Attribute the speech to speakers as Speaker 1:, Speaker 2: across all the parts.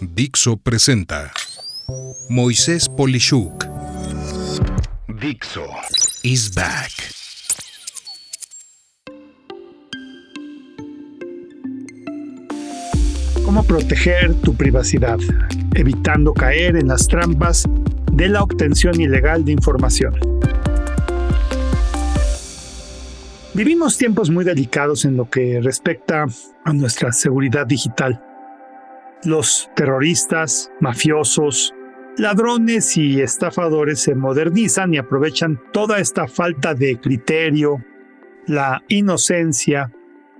Speaker 1: Dixo presenta Moisés Polishuk. Dixo is back.
Speaker 2: Cómo proteger tu privacidad, evitando caer en las trampas de la obtención ilegal de información. Vivimos tiempos muy delicados en lo que respecta a nuestra seguridad digital. Los terroristas, mafiosos, ladrones y estafadores se modernizan y aprovechan toda esta falta de criterio, la inocencia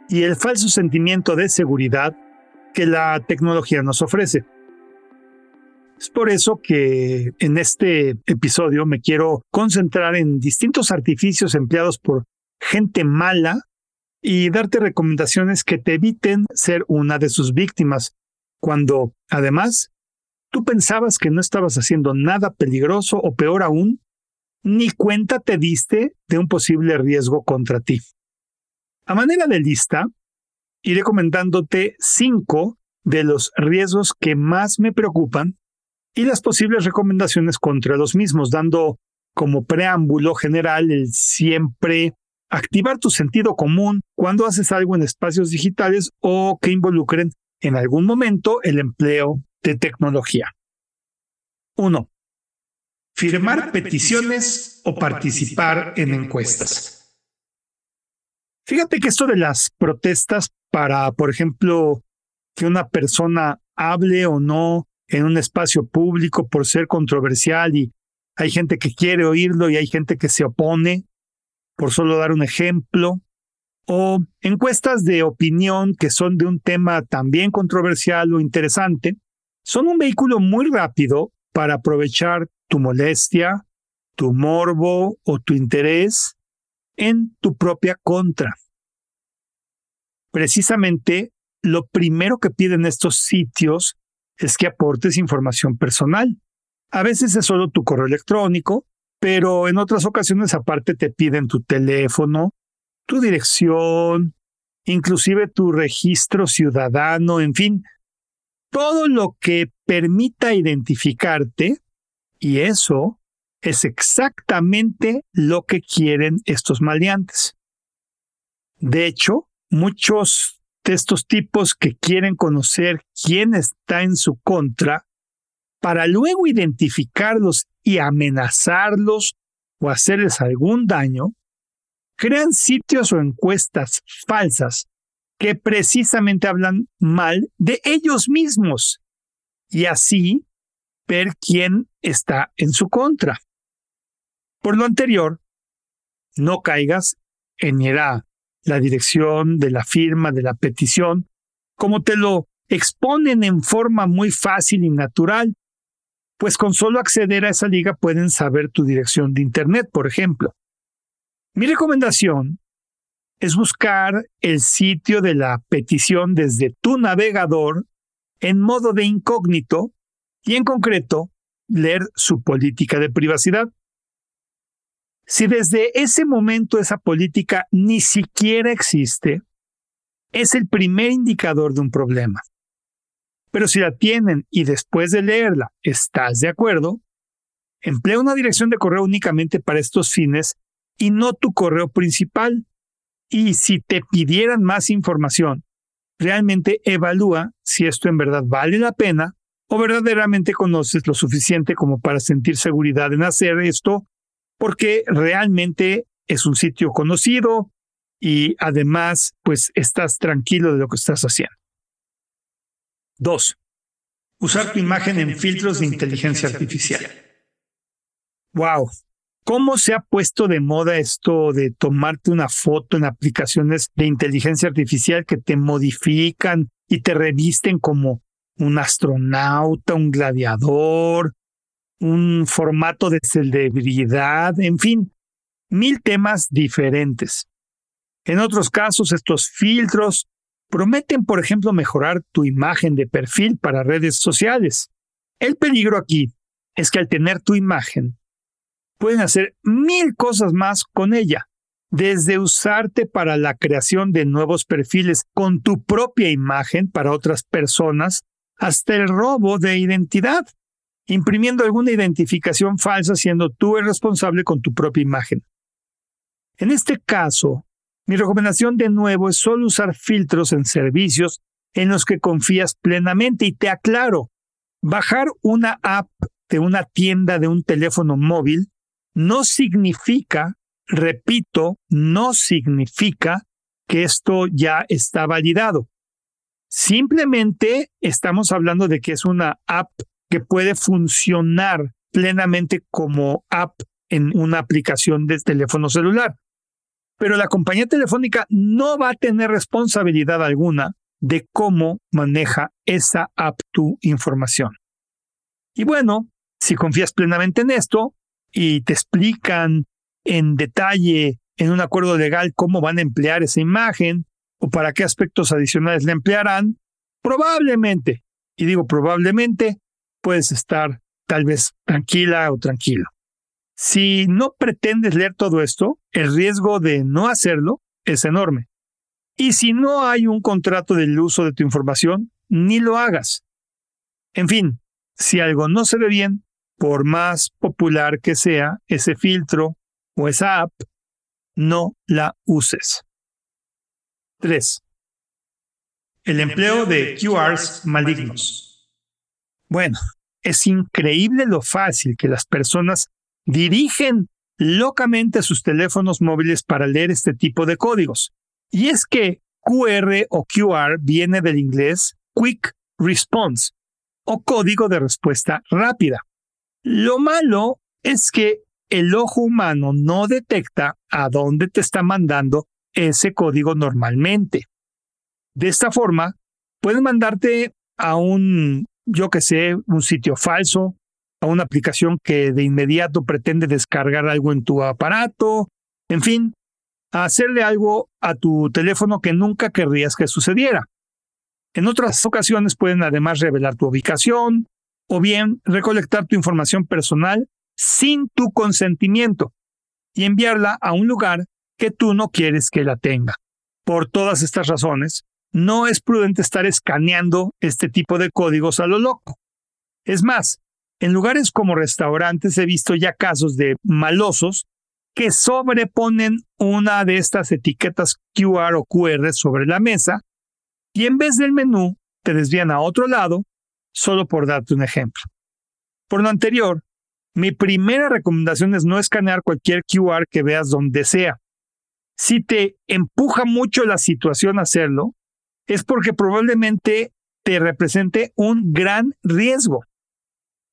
Speaker 2: y el falso sentimiento de seguridad que la tecnología nos ofrece. Es por eso que en este episodio me quiero concentrar en distintos artificios empleados por gente mala y darte recomendaciones que te eviten ser una de sus víctimas, cuando, además, tú pensabas que no estabas haciendo nada peligroso o peor aún, ni cuenta te diste de un posible riesgo contra ti. A manera de lista, iré comentándote cinco de los riesgos que más me preocupan y las posibles recomendaciones contra los mismos, dando como preámbulo general el siempre activar tu sentido común cuando haces algo en espacios digitales o que involucren en algún momento el empleo de tecnología. 1. Firmar peticiones o participar en encuestas. Fíjate que esto de las protestas para, por ejemplo, que una persona hable o no en un espacio público por ser controversial y hay gente que quiere oírlo y hay gente que se opone, por solo dar un ejemplo, o encuestas de opinión que son de un tema también controversial o interesante, son un vehículo muy rápido para aprovechar tu molestia, tu morbo o tu interés en tu propia contra. Precisamente, lo primero que piden estos sitios es que aportes información personal. A veces es solo tu correo electrónico, pero en otras ocasiones aparte te piden tu teléfono, tu dirección, inclusive tu registro ciudadano, en fin, todo lo que permita identificarte y eso es exactamente lo que quieren estos maleantes. De hecho, muchos de estos tipos que quieren conocer quién está en su contra, para luego identificarlos y amenazarlos o hacerles algún daño, crean sitios o encuestas falsas que precisamente hablan mal de ellos mismos y así ver quién está en su contra. Por lo anterior, no caigas en era la dirección de la firma de la petición, como te lo exponen en forma muy fácil y natural, pues con solo acceder a esa liga pueden saber tu dirección de Internet, por ejemplo. Mi recomendación es buscar el sitio de la petición desde tu navegador en modo de incógnito y en concreto leer su política de privacidad. Si desde ese momento esa política ni siquiera existe, es el primer indicador de un problema. Pero si la tienen y después de leerla estás de acuerdo, emplea una dirección de correo únicamente para estos fines y no tu correo principal. Y si te pidieran más información, realmente evalúa si esto en verdad vale la pena o verdaderamente conoces lo suficiente como para sentir seguridad en hacer esto, porque realmente es un sitio conocido y además pues estás tranquilo de lo que estás haciendo. 2. Usar tu imagen en filtros de inteligencia artificial. Wow. ¿Cómo se ha puesto de moda esto de tomarte una foto en aplicaciones de inteligencia artificial que te modifican y te revisten como un astronauta, un gladiador, un formato de celebridad, en fin, mil temas diferentes. En otros casos, estos filtros prometen, por ejemplo, mejorar tu imagen de perfil para redes sociales. El peligro aquí es que al tener tu imagen, pueden hacer mil cosas más con ella, desde usarte para la creación de nuevos perfiles con tu propia imagen para otras personas, hasta el robo de identidad, imprimiendo alguna identificación falsa siendo tú el responsable con tu propia imagen. En este caso, mi recomendación de nuevo es solo usar filtros en servicios en los que confías plenamente y te aclaro, bajar una app de una tienda de un teléfono móvil no significa, repito, no significa que esto ya está validado. Simplemente estamos hablando de que es una app que puede funcionar plenamente como app en una aplicación de teléfono celular. Pero la compañía telefónica no va a tener responsabilidad alguna de cómo maneja esa app tu información. Y bueno, si confías plenamente en esto y te explican en detalle en un acuerdo legal cómo van a emplear esa imagen, o para qué aspectos adicionales le emplearán, probablemente, y digo probablemente, puedes estar tal vez tranquila o tranquilo. Si no pretendes leer todo esto, el riesgo de no hacerlo es enorme. Y si no hay un contrato del uso de tu información, ni lo hagas. En fin, si algo no se ve bien, por más popular que sea ese filtro o esa app, no la uses. 3. El empleo de QRs malignos. Bueno, es increíble lo fácil que las personas dirigen locamente sus teléfonos móviles para leer este tipo de códigos. Y es que QR o QR viene del inglés Quick Response o código de respuesta rápida. Lo malo es que el ojo humano no detecta a dónde te está mandando ese código normalmente. De esta forma, pueden mandarte a un, yo que sé, un sitio falso, a una aplicación que de inmediato pretende descargar algo en tu aparato, en fin, a hacerle algo a tu teléfono que nunca querrías que sucediera. En otras ocasiones pueden además revelar tu ubicación o bien recolectar tu información personal sin tu consentimiento y enviarla a un lugar que tú no quieres que la tenga. Por todas estas razones, no es prudente estar escaneando este tipo de códigos a lo loco. Es más, en lugares como restaurantes he visto ya casos de malosos que sobreponen una de estas etiquetas QR o QR sobre la mesa y en vez del menú te desvían a otro lado, solo por darte un ejemplo. Por lo anterior, mi primera recomendación es no escanear cualquier QR que veas donde sea. Si te empuja mucho la situación a hacerlo, es porque probablemente te represente un gran riesgo.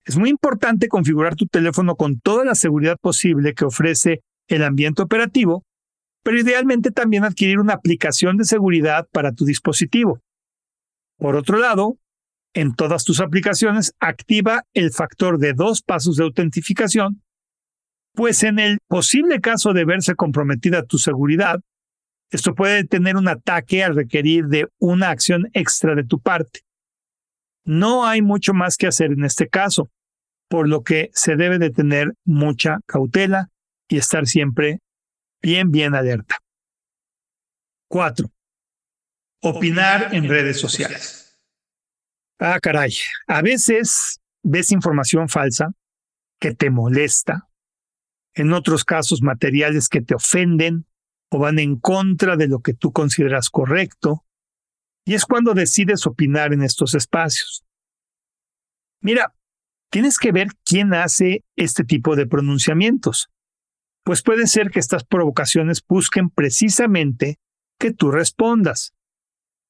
Speaker 2: Es muy importante configurar tu teléfono con toda la seguridad posible que ofrece el ambiente operativo, pero idealmente también adquirir una aplicación de seguridad para tu dispositivo. Por otro lado, en todas tus aplicaciones activa el factor de dos pasos de autentificación pues en el posible caso de verse comprometida tu seguridad, esto puede tener un ataque al requerir de una acción extra de tu parte. No hay mucho más que hacer en este caso, por lo que se debe de tener mucha cautela y estar siempre bien, bien alerta. 4. Opinar en redes sociales. Ah, caray. A veces ves información falsa que te molesta en otros casos materiales que te ofenden o van en contra de lo que tú consideras correcto, y es cuando decides opinar en estos espacios. Mira, tienes que ver quién hace este tipo de pronunciamientos, pues puede ser que estas provocaciones busquen precisamente que tú respondas,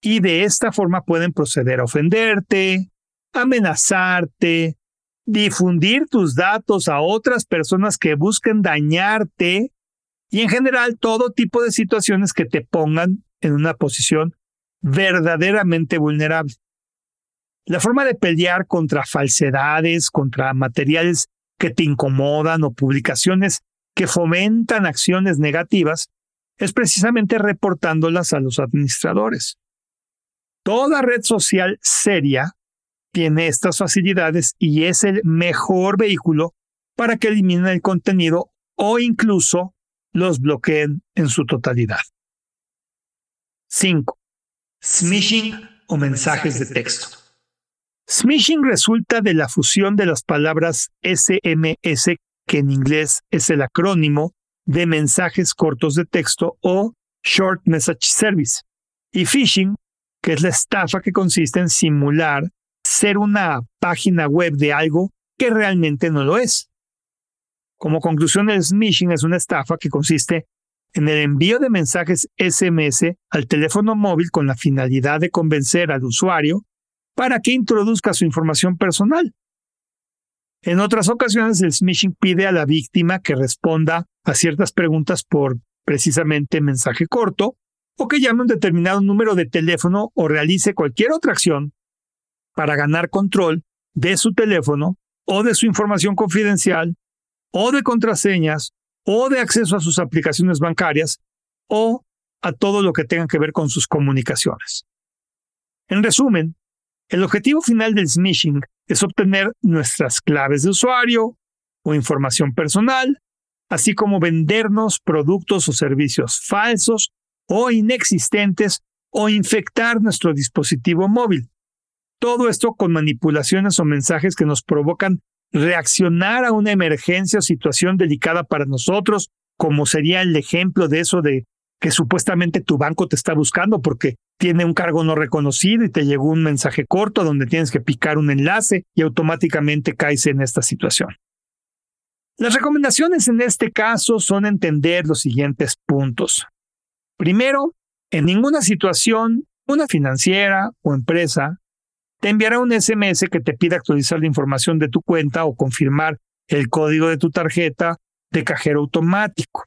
Speaker 2: y de esta forma pueden proceder a ofenderte, amenazarte, difundir tus datos a otras personas que busquen dañarte y en general todo tipo de situaciones que te pongan en una posición verdaderamente vulnerable. La forma de pelear contra falsedades, contra materiales que te incomodan o publicaciones que fomentan acciones negativas es precisamente reportándolas a los administradores. Toda red social seria tiene estas facilidades y es el mejor vehículo para que eliminen el contenido o incluso los bloqueen en su totalidad. 5. Smishing o mensajes de texto. Smishing resulta de la fusión de las palabras SMS, que en inglés es el acrónimo de mensajes cortos de texto o Short Message Service, y phishing, que es la estafa que consiste en simular ser una página web de algo que realmente no lo es. Como conclusión, el smishing es una estafa que consiste en el envío de mensajes SMS al teléfono móvil con la finalidad de convencer al usuario para que introduzca su información personal. En otras ocasiones, el smishing pide a la víctima que responda a ciertas preguntas por precisamente mensaje corto o que llame un determinado número de teléfono o realice cualquier otra acción para ganar control de su teléfono o de su información confidencial o de contraseñas o de acceso a sus aplicaciones bancarias o a todo lo que tenga que ver con sus comunicaciones. En resumen, el objetivo final del smishing es obtener nuestras claves de usuario o información personal, así como vendernos productos o servicios falsos o inexistentes o infectar nuestro dispositivo móvil. Todo esto con manipulaciones o mensajes que nos provocan reaccionar a una emergencia o situación delicada para nosotros, como sería el ejemplo de eso de que supuestamente tu banco te está buscando porque tiene un cargo no reconocido y te llegó un mensaje corto donde tienes que picar un enlace y automáticamente caes en esta situación. Las recomendaciones en este caso son entender los siguientes puntos. Primero, en ninguna situación, una financiera o empresa te enviará un SMS que te pida actualizar la información de tu cuenta o confirmar el código de tu tarjeta de cajero automático.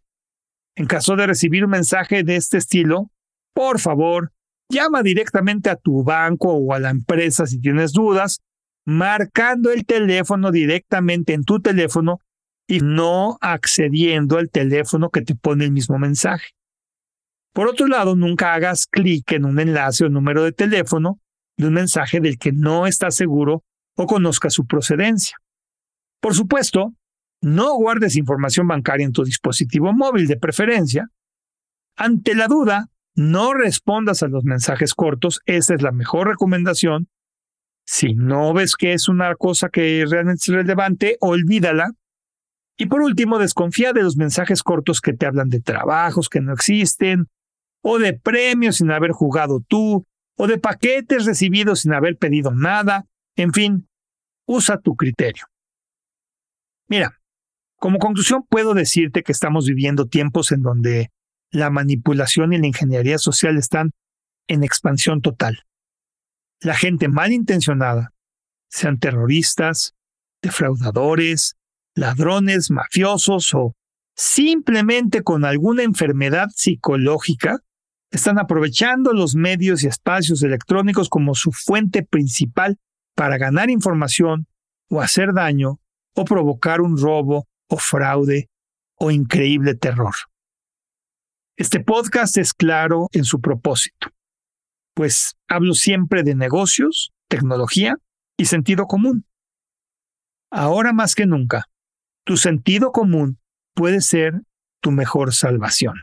Speaker 2: En caso de recibir un mensaje de este estilo, por favor, llama directamente a tu banco o a la empresa si tienes dudas, marcando el teléfono directamente en tu teléfono y no accediendo al teléfono que te pone el mismo mensaje. Por otro lado, nunca hagas clic en un enlace o número de teléfono de un mensaje del que no estás seguro o conozca su procedencia. Por supuesto, no guardes información bancaria en tu dispositivo móvil de preferencia. Ante la duda, no respondas a los mensajes cortos, esa es la mejor recomendación. Si no ves que es una cosa que realmente es relevante, olvídala. Y por último, desconfía de los mensajes cortos que te hablan de trabajos que no existen, o de premios sin haber jugado tú, o de paquetes recibidos sin haber pedido nada. En fin, usa tu criterio. Mira, como conclusión puedo decirte que estamos viviendo tiempos en donde la manipulación y la ingeniería social están en expansión total. La gente malintencionada, sean terroristas, defraudadores, ladrones, mafiosos o simplemente con alguna enfermedad psicológica, están aprovechando los medios y espacios electrónicos como su fuente principal para ganar información o hacer daño o provocar un robo o fraude o increíble terror. Este podcast es claro en su propósito, pues hablo siempre de negocios, tecnología y sentido común. Ahora más que nunca, tu sentido común puede ser tu mejor salvación.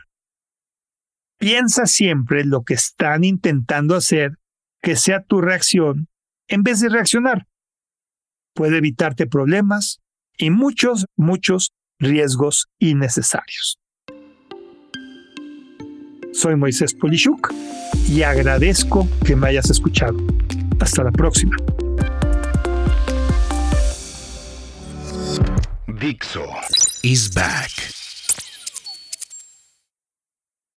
Speaker 2: Piensa siempre lo que están intentando hacer que sea tu reacción en vez de reaccionar. Puede evitarte problemas y muchos, muchos riesgos innecesarios. Soy Moisés Polishuk y agradezco que me hayas escuchado. Hasta la próxima.
Speaker 1: Dixo is back.